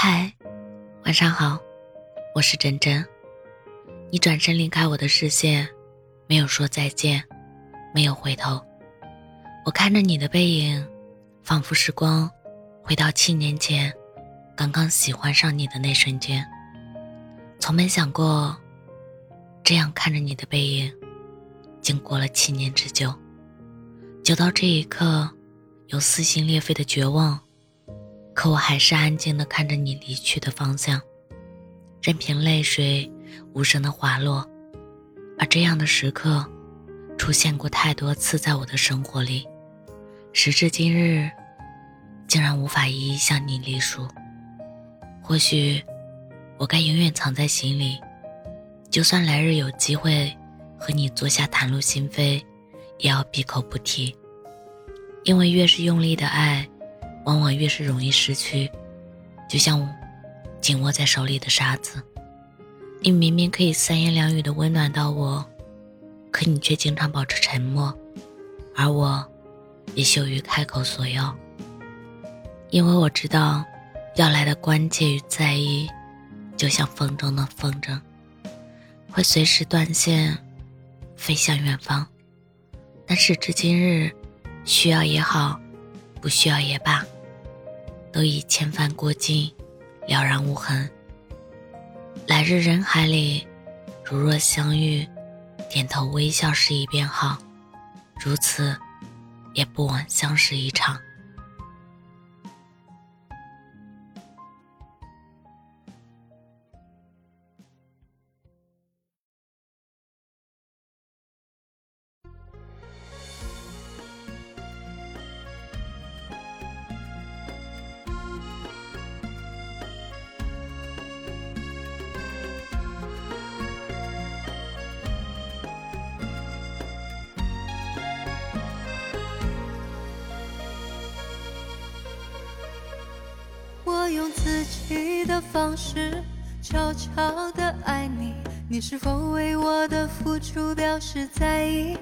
嗨，晚上好，我是真真。你转身离开我的视线，没有说再见，没有回头。我看着你的背影，仿佛时光回到七年前，刚刚喜欢上你的那瞬间。从没想过，这样看着你的背影，经过了七年之久，久到这一刻，有撕心裂肺的绝望。可我还是安静的看着你离去的方向，任凭泪水无声的滑落。而这样的时刻，出现过太多次在我的生活里，时至今日，竟然无法一一向你隶属。或许，我该永远藏在心里，就算来日有机会和你坐下袒露心扉，也要闭口不提，因为越是用力的爱。往往越是容易失去，就像紧握在手里的沙子。你明明可以三言两语的温暖到我，可你却经常保持沉默，而我也羞于开口索要。因为我知道，要来的关切与在意，就像风中的风筝，会随时断线，飞向远方。但时至今日，需要也好，不需要也罢。都已千帆过尽，了然无痕。来日人海里，如若相遇，点头微笑示意便好，如此，也不枉相识一场。我用自己的方式悄悄地爱你，你是否为我的付出表示在意？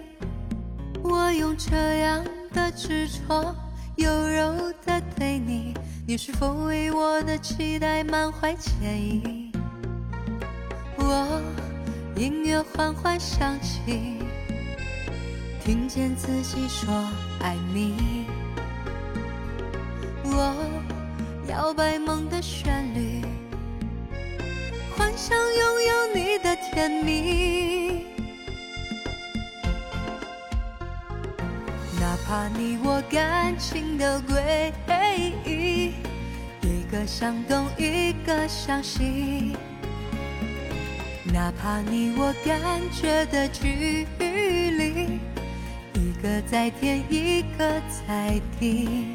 我用这样的执着优柔地对你，你是否为我的期待满怀歉意？我音乐缓缓响起，听见自己说爱你。我。摇摆梦的旋律，幻想拥有你的甜蜜。哪怕你我感情的诡异，一个向东，一个向西。哪怕你我感觉的距离，一个在天，一个在地。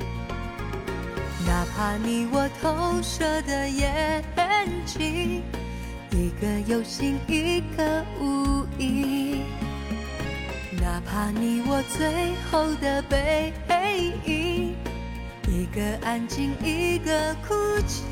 哪怕你我投射的眼睛，一个有心，一个无意；哪怕你我最后的背影，一个安静，一个哭泣。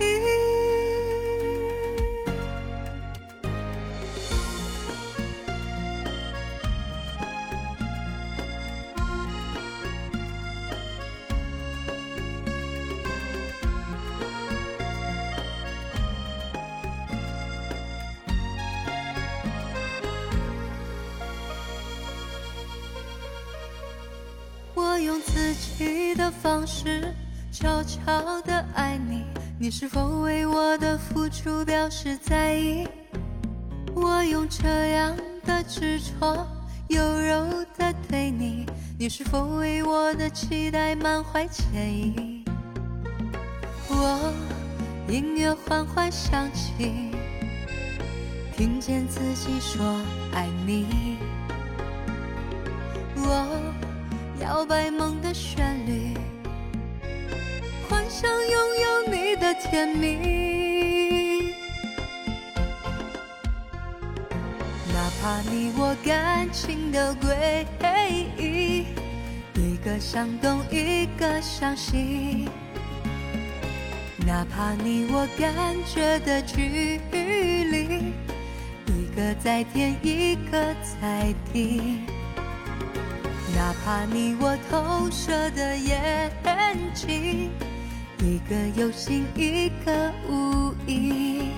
自己的方式悄悄地爱你，你是否为我的付出表示在意？我用这样的执着柔柔地对你，你是否为我的期待满怀歉意？我音乐缓缓响起，听见自己说爱你。我。摇摆梦的旋律，幻想拥有你的甜蜜。哪怕你我感情的诡异，一个向东，一个向西。哪怕你我感觉的距离，一个在天，一个在地。哪怕你我投射的眼睛，一个有心，一个无。意。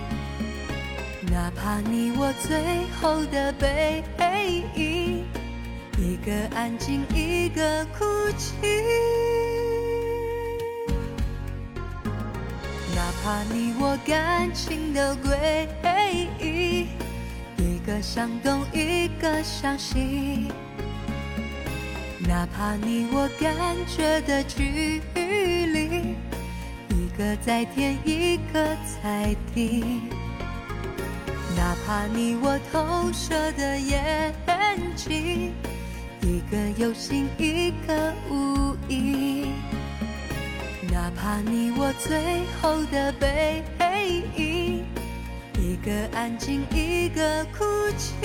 哪怕你我最后的背影，一个安静，一个哭泣。哪怕你我感情的诡异，一个想东，一个向西。哪怕你我感觉的距离，一个在天，一个在地。哪怕你我投射的眼睛，一个有心，一个无意。哪怕你我最后的背影，一个安静，一个哭泣。